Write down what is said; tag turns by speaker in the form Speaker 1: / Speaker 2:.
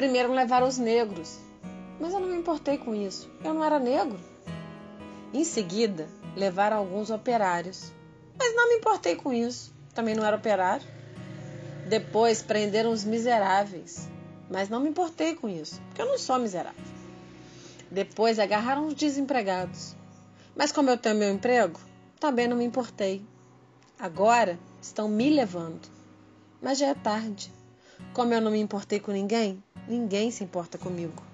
Speaker 1: Primeiro levaram os negros, mas eu não me importei com isso. Eu não era negro. Em seguida, levaram alguns operários, mas não me importei com isso. Também não era operário. Depois prenderam os miseráveis, mas não me importei com isso, porque eu não sou miserável. Depois agarraram os desempregados, mas como eu tenho meu emprego, também não me importei. Agora estão me levando, mas já é tarde. Como eu não me importei com ninguém, ninguém se importa comigo.